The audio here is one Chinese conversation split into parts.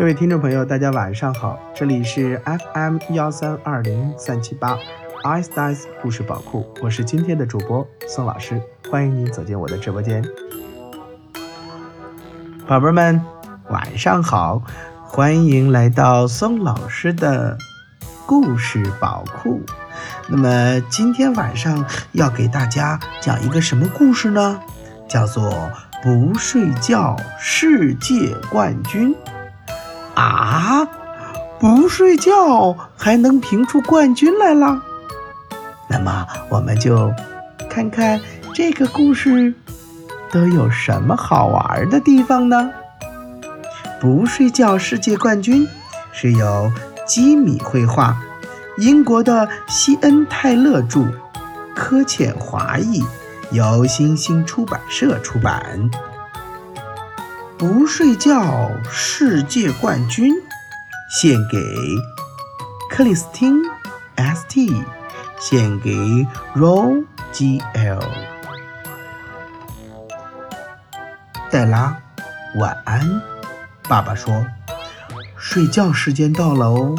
各位听众朋友，大家晚上好，这里是 FM 幺三二零三七八 ice dice 故事宝库，我是今天的主播宋老师，欢迎您走进我的直播间。宝贝们，晚上好，欢迎来到宋老师的故事宝库。那么今天晚上要给大家讲一个什么故事呢？叫做不睡觉世界冠军。啊！不睡觉还能评出冠军来了？那么我们就看看这个故事都有什么好玩的地方呢？不睡觉世界冠军是由基米绘画，英国的西恩泰勒著，柯浅华译，由新星出版社出版。不睡觉世界冠军，献给克里斯汀 S.T，献给 Ro G.L。黛拉，晚安。爸爸说，睡觉时间到了哦。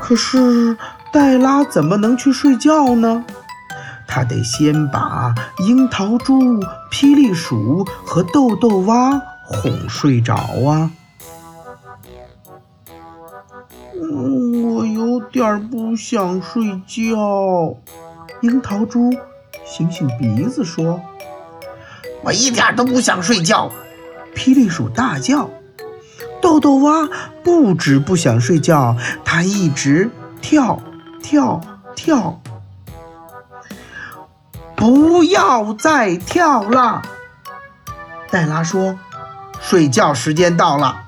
可是黛拉怎么能去睡觉呢？他得先把樱桃猪、霹雳鼠和豆豆蛙哄睡着啊！我有点不想睡觉。樱桃猪醒醒鼻子说：“我一点都不想睡觉。”霹雳鼠大叫。豆豆蛙不止不想睡觉，它一直跳跳跳。不要再跳了，黛拉说：“睡觉时间到了。”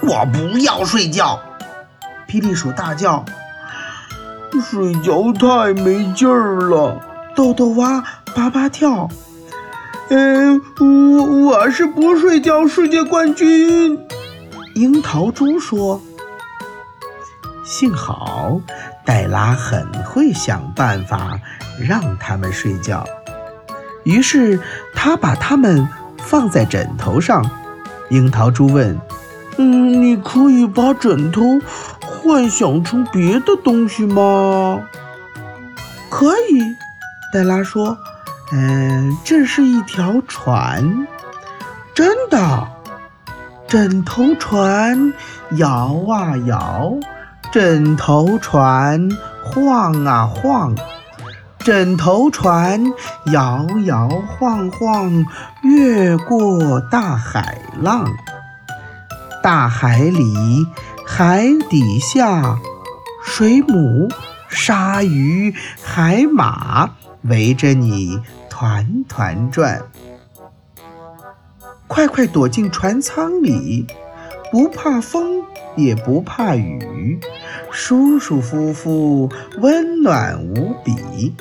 我不要睡觉，霹雳鼠大叫：“睡觉太没劲儿了。”豆豆蛙叭叭跳：“嗯，我我是不睡觉世界冠军。”樱桃猪说：“幸好黛拉很会想办法。”让他们睡觉，于是他把他们放在枕头上。樱桃猪问：“嗯，你可以把枕头幻想成别的东西吗？”“可以。”黛拉说。“嗯，这是一条船，真的。枕头船摇啊摇，枕头船晃啊晃。”枕头船摇摇晃晃，越过大海浪。大海里，海底下，水母、鲨鱼、海马围着你团团转。快快躲进船舱里，不怕风，也不怕雨，舒舒服服，温暖无比。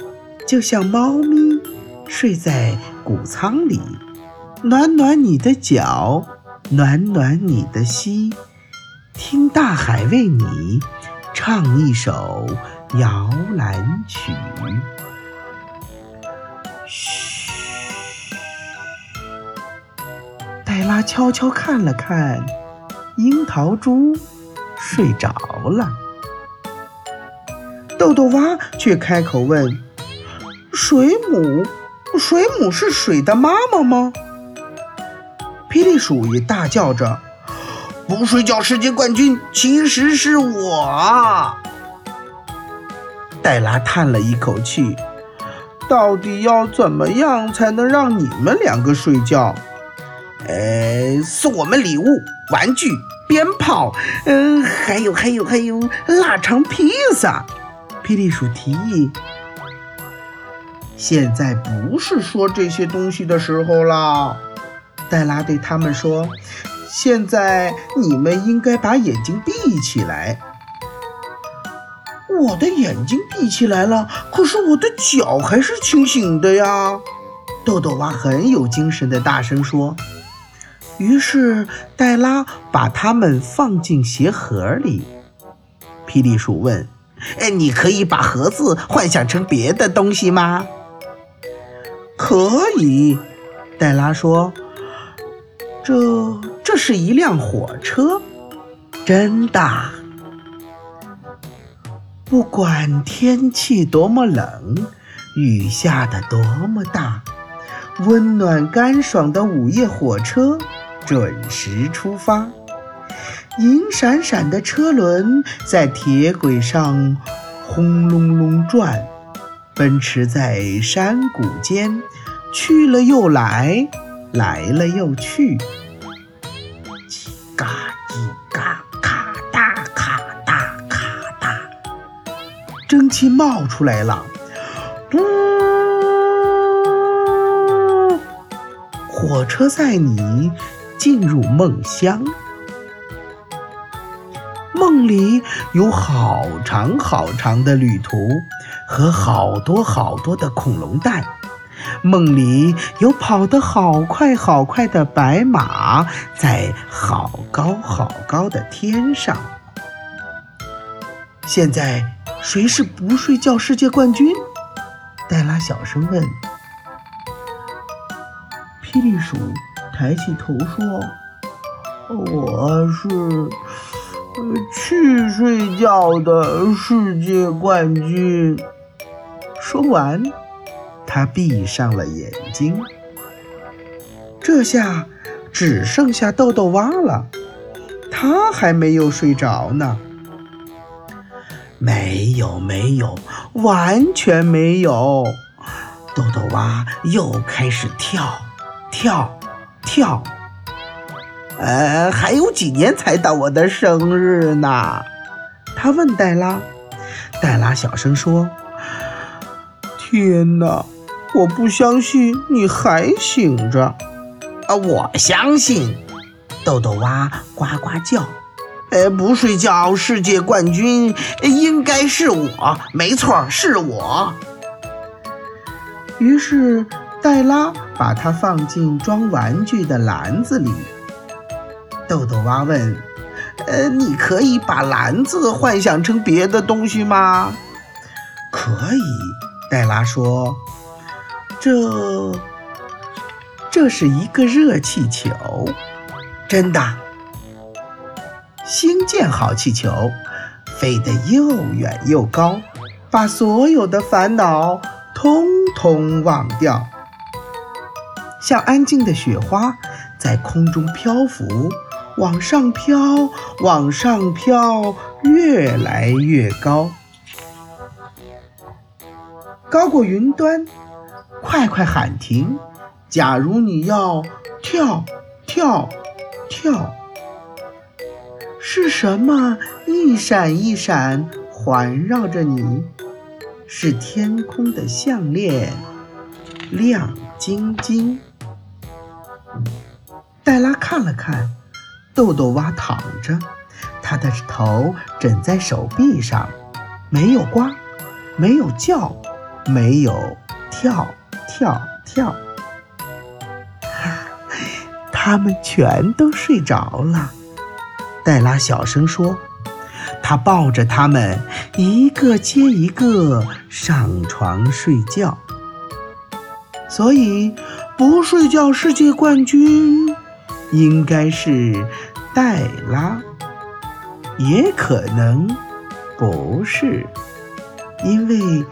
就像猫咪睡在谷仓里，暖暖你的脚，暖暖你的膝，听大海为你唱一首摇篮曲。嘘，黛拉悄悄看了看，樱桃猪睡着了，豆豆蛙却开口问。水母，水母是水的妈妈吗？霹雳鼠也大叫着：“不睡觉世界冠军其实是我。”黛拉叹了一口气：“到底要怎么样才能让你们两个睡觉？”“呃，送我们礼物、玩具、鞭炮，嗯，还有还有还有腊肠披萨。”霹雳鼠提议。现在不是说这些东西的时候了，黛拉对他们说：“现在你们应该把眼睛闭起来。”我的眼睛闭起来了，可是我的脚还是清醒的呀！豆豆蛙很有精神的大声说。于是黛拉把它们放进鞋盒里。霹雳鼠问：“哎，你可以把盒子幻想成别的东西吗？”可以，黛拉说：“这这是一辆火车，真的。不管天气多么冷，雨下的多么大，温暖干爽的午夜火车准时出发。银闪闪的车轮在铁轨上轰隆隆转，奔驰在山谷间，去了又来，来了又去。叽嘎叽嘎，咔哒咔哒咔哒，蒸汽冒出来了，嘟！火车载你进入梦乡。梦里有好长好长的旅途和好多好多的恐龙蛋。梦里有跑得好快好快的白马在好高好高的天上。现在谁是不睡觉世界冠军？黛拉小声问。霹雳鼠抬起头说：“我是。”去睡觉的世界冠军。说完，他闭上了眼睛。这下只剩下豆豆蛙了，他还没有睡着呢。没有，没有，完全没有。豆豆蛙又开始跳，跳，跳。呃，还有几年才到我的生日呢？他问黛拉。黛拉小声说：“天哪，我不相信你还醒着。”啊，我相信。豆豆蛙呱呱叫。呃，不睡觉世界冠军应该是我，没错，是我。于是黛拉把它放进装玩具的篮子里。豆豆蛙问：“呃，你可以把篮子幻想成别的东西吗？”“可以。”黛拉说，“这，这是一个热气球，真的。星舰好气球，飞得又远又高，把所有的烦恼通通忘掉，像安静的雪花在空中漂浮。”往上飘，往上飘，越来越高，高过云端。快快喊停！假如你要跳跳跳，是什么一闪一闪环绕着你？是天空的项链，亮晶晶。黛拉看了看。豆豆蛙躺着，他的头枕在手臂上，没有呱，没有叫，没有跳跳跳，他们全都睡着了。黛拉小声说：“她抱着他们，一个接一个上床睡觉。所以，不睡觉世界冠军。”应该是黛拉，也可能不是，因为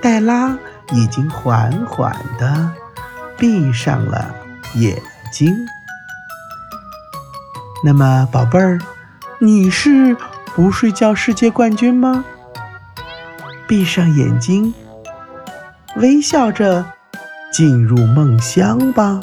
黛拉已经缓缓地闭上了眼睛。那么，宝贝儿，你是不睡觉世界冠军吗？闭上眼睛，微笑着进入梦乡吧。